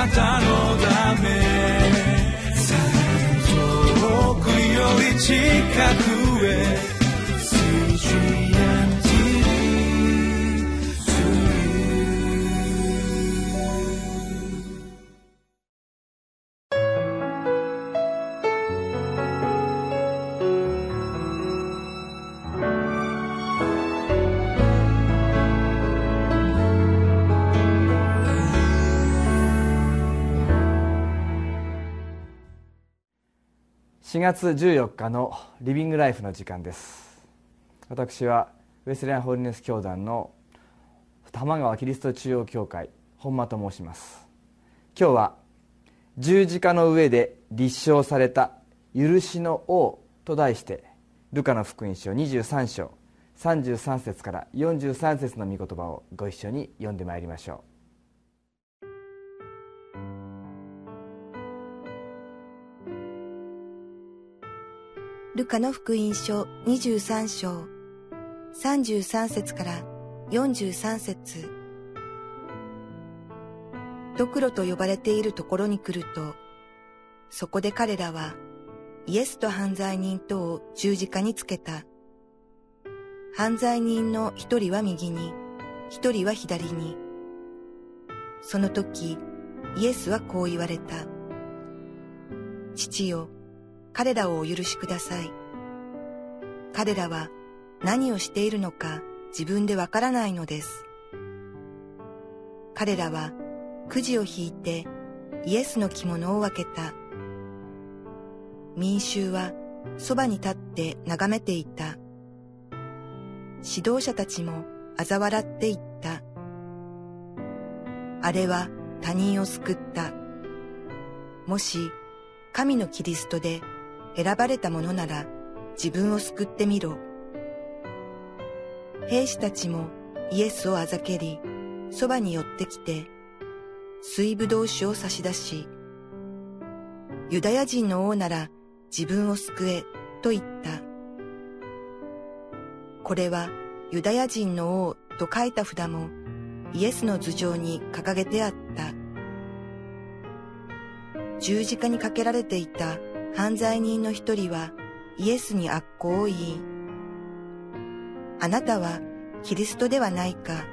なたのため。遠くより近く。4月14日のリビングライフの時間です。私はウェスレアンホーリネス教団の玉川キリスト中央教会本間と申します。今日は十字架の上で立証された許しの王と題してルカの福音書23章33節から43節の御言葉をご一緒に読んでまいりましょう。ルカの福音書23章33節から43節ドクロと呼ばれているところに来ると、そこで彼らはイエスと犯罪人とを十字架につけた。犯罪人の一人は右に、一人は左に。その時、イエスはこう言われた。父よ、彼らをお許しください。彼らは何をしているのか自分でわからないのです。彼らはくじを引いてイエスの着物を分けた。民衆はそばに立って眺めていた。指導者たちも嘲笑っていった。あれは他人を救った。もし神のキリストで選ばれたものなら自分を救ってみろ。兵士たちもイエスをあざけり、そばに寄ってきて、水ぶどう酒を差し出し、ユダヤ人の王なら自分を救えと言った。これはユダヤ人の王と書いた札もイエスの頭上に掲げてあった。十字架にかけられていた犯罪人の一人はイエスに悪行を言い、あなたはキリストではないか、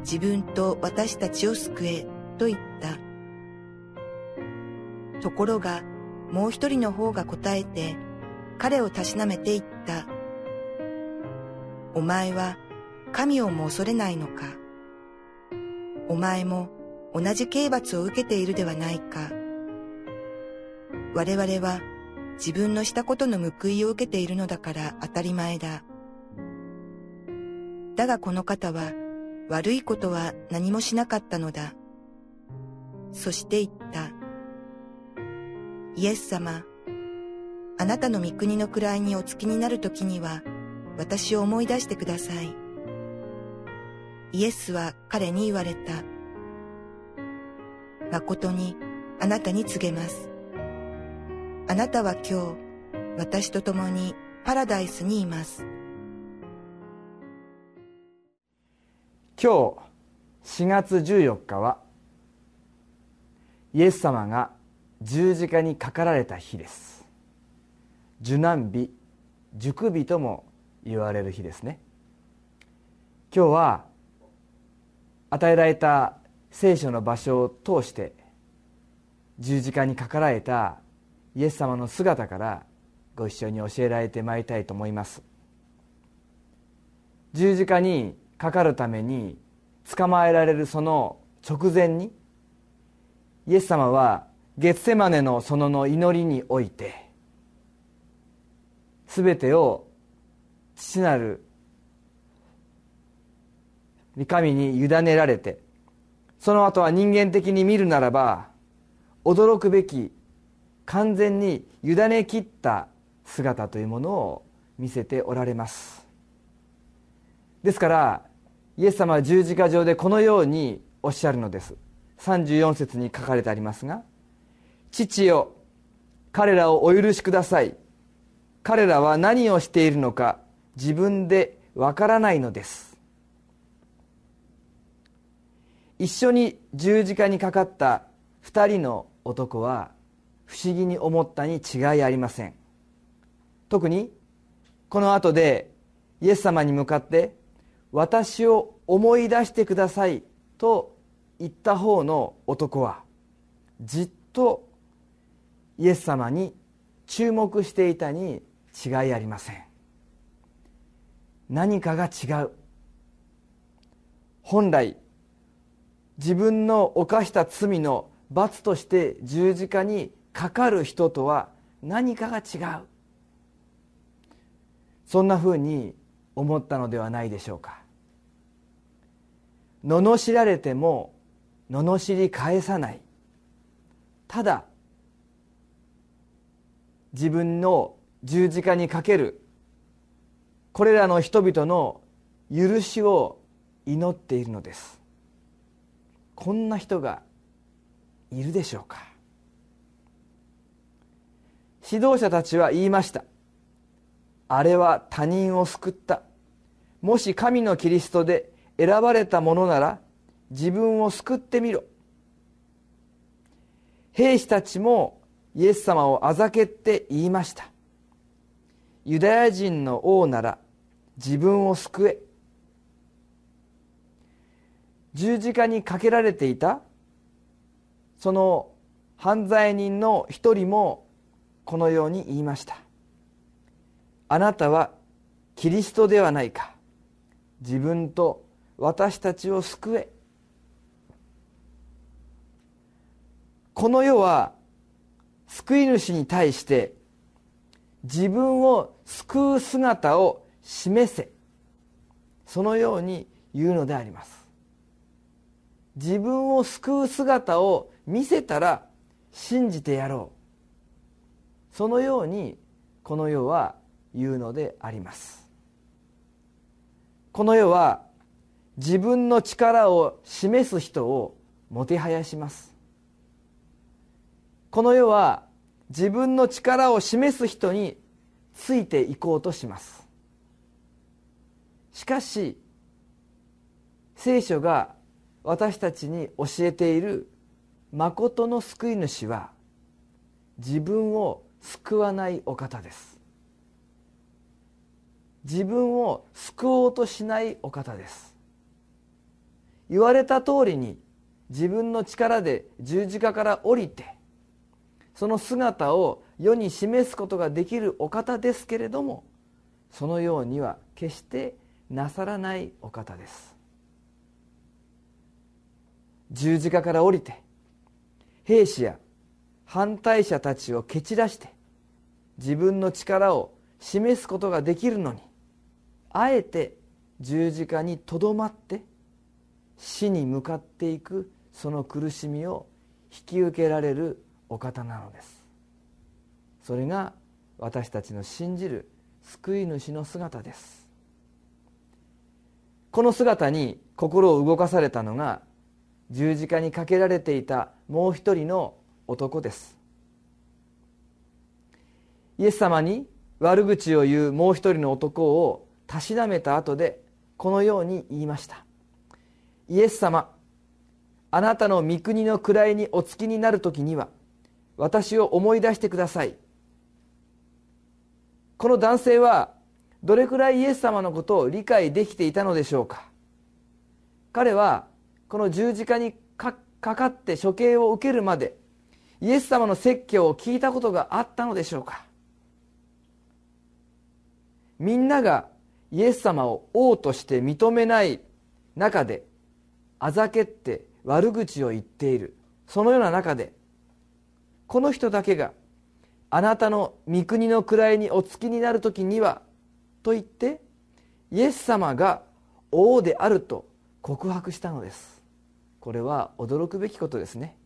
自分と私たちを救えと言った。ところがもう一人の方が答えて彼をたしなめて言った。お前は神をも恐れないのか？お前も同じ刑罰を受けているではないか？我々は自分のしたことの報いを受けているのだから当たり前だ。だがこの方は悪いことは何もしなかったのだ。そして言った。イエス様、あなたの御国の位にお付きになる時には私を思い出してください。イエスは彼に言われた。誠にあなたに告げます。あなたは今日、私と共にパラダイスにいます。今日4月14日はイエス様が十字架にかかられた日です受難日熟日とも言われる日ですね今日は与えられた聖書の場所を通して十字架にかかられたイエス様の姿からご一緒に教えられてまいりたいと思います。十字架にかかるために捕まえられるその直前にイエス様はゲッセマネの園の祈りにおいて全てを父なる御神に委ねられてその後は人間的に見るならば驚くべき完全に委ねきった姿というものを見せておられます。ですからイエス様は十字架上でこのようにおっしゃるのです。34節に書かれてありますが「父よ彼らをお許しください。彼らは何をしているのか自分でわからないのです」一緒に十字架にかかった2人の男は不思議に思ったに違いありません。特にこの後でイエス様に向かって「私を思い出してください」と言った方の男はじっとイエス様に注目していたに違いありません。何かが違う。本来自分の犯した罪の罰として十字架にかかる人とは何かが違う。そんなふうに思ったのではないでしょうか。罵られても罵り返さない。ただ自分の十字架にかける。これらの人々の許しを祈っているのです。こんな人がいるでしょうか。指導者たちは言いました。あれは他人を救った。もし神のキリストで選ばれたものなら自分を救ってみろ。兵士たちもイエス様をあざけって言いました。ユダヤ人の王なら自分を救え。十字架にかけられていたその犯罪人の一人もこのように言いました。あなたはキリストではないか。自分と私たちを救え。この世は救い主に対して自分を救う姿を示せ。そのように言うのであります。自分を救う姿を見せたら信じてやろう。そのようにこの世は言うのであります。この世は自分の力を示す人をもてはやします。この世は自分の力を示す人についていこうとします。しかし聖書が私たちに教えている誠の救い主は自分を救わないお方です。自分を救おうとしないお方です。言われた通りに自分の力で十字架から降りてその姿を世に示すことができるお方ですけれどもそのようには決してなさらないお方です。十字架から降りて兵士や反対者たちを蹴散らして自分の力を示すことができるのにあえて十字架にとどまって死に向かっていくその苦しみを引き受けられるお方なのです。それが私たちの信じる救い主の姿です。この姿に心を動かされたのが十字架にかけられていたもう一人の男です。イエス様に悪口を言うもう一人の男をたしなめた後でこのように言いました。イエス様あなたの御国の位にお付きになる時には私を思い出してください。この男性はどれくらいイエス様のことを理解できていたのでしょうか。彼はこの十字架にかかって処刑を受けるまでイエス様の説教を聞いたことがあったのでしょうか？みんながイエス様を王として認めない中であざけって悪口を言っている。そのような中でこの人だけがあなたの御国の位にお付きになる時にはと言ってイエス様が王であると告白したのです。これは驚くべきことですね。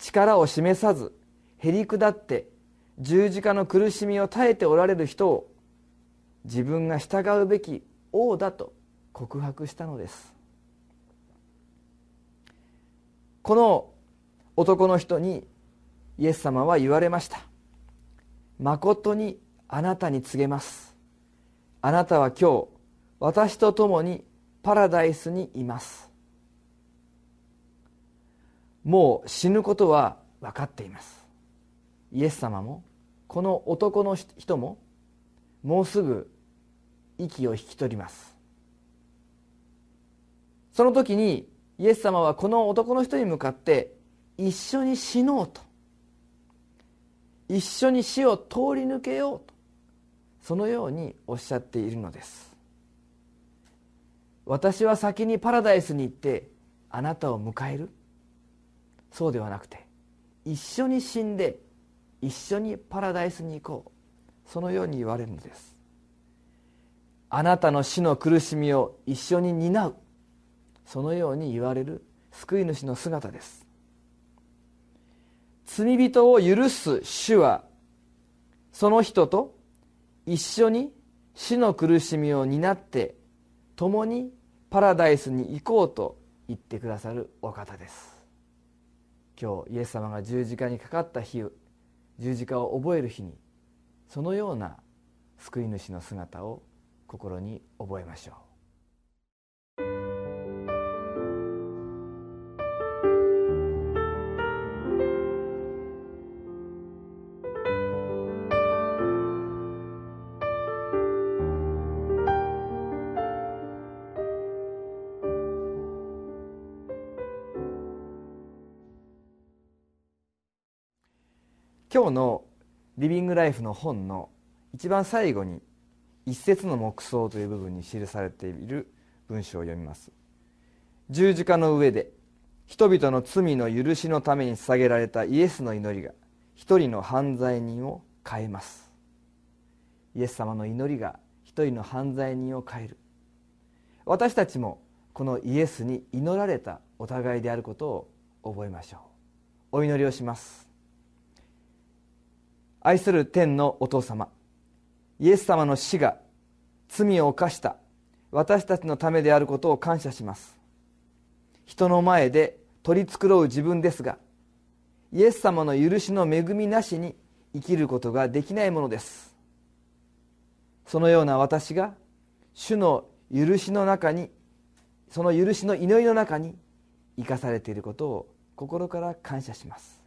力を示さずへり下って十字架の苦しみを耐えておられる人を自分が従うべき王だと告白したのです。この男の人にイエス様は言われました。誠にあなたに告げます。あなたは今日私と共にパラダイスにいます。もう死ぬことは分かっています。イエス様もこの男の人ももうすぐ息を引き取ります。その時にイエス様はこの男の人に向かって一緒に死のうと。一緒に死を通り抜けようとそのようにおっしゃっているのです。私は先にパラダイスに行ってあなたを迎える。そうではなくて一緒に死んで一緒にパラダイスに行こう。そのように言われるのです。あなたの死の苦しみを一緒に担う。そのように言われる救い主の姿です。罪人を許す主はその人と一緒に死の苦しみを担って共にパラダイスに行こうと言ってくださるお方です。今日イエス様が十字架にかかった日十字架を覚える日にそのような救い主の姿を心に覚えましょう。今日のリビングライフの本の一番最後に一節の黙想という部分に記されている文章を読みます。十字架の上で人々の罪の許しのために捧げられたイエスの祈りが一人の犯罪人を変えます。イエス様の祈りが一人の犯罪人を変える。私たちもこのイエスに祈られたお互いであることを覚えましょう。お祈りをします。愛する天のお父様。イエス様の死が罪を犯した。私たちのためであることを感謝します。人の前で取り繕う自分ですがイエス様の許しの恵みなしに生きることができないものです。そのような私が主の許しの中にその許しの祈りの中に生かされていることを心から感謝します。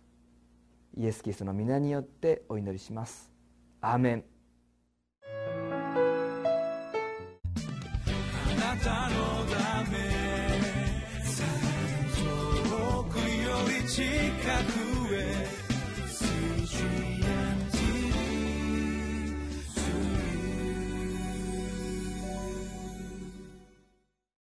イエス・キリストの皆によってお祈りします。アーメン。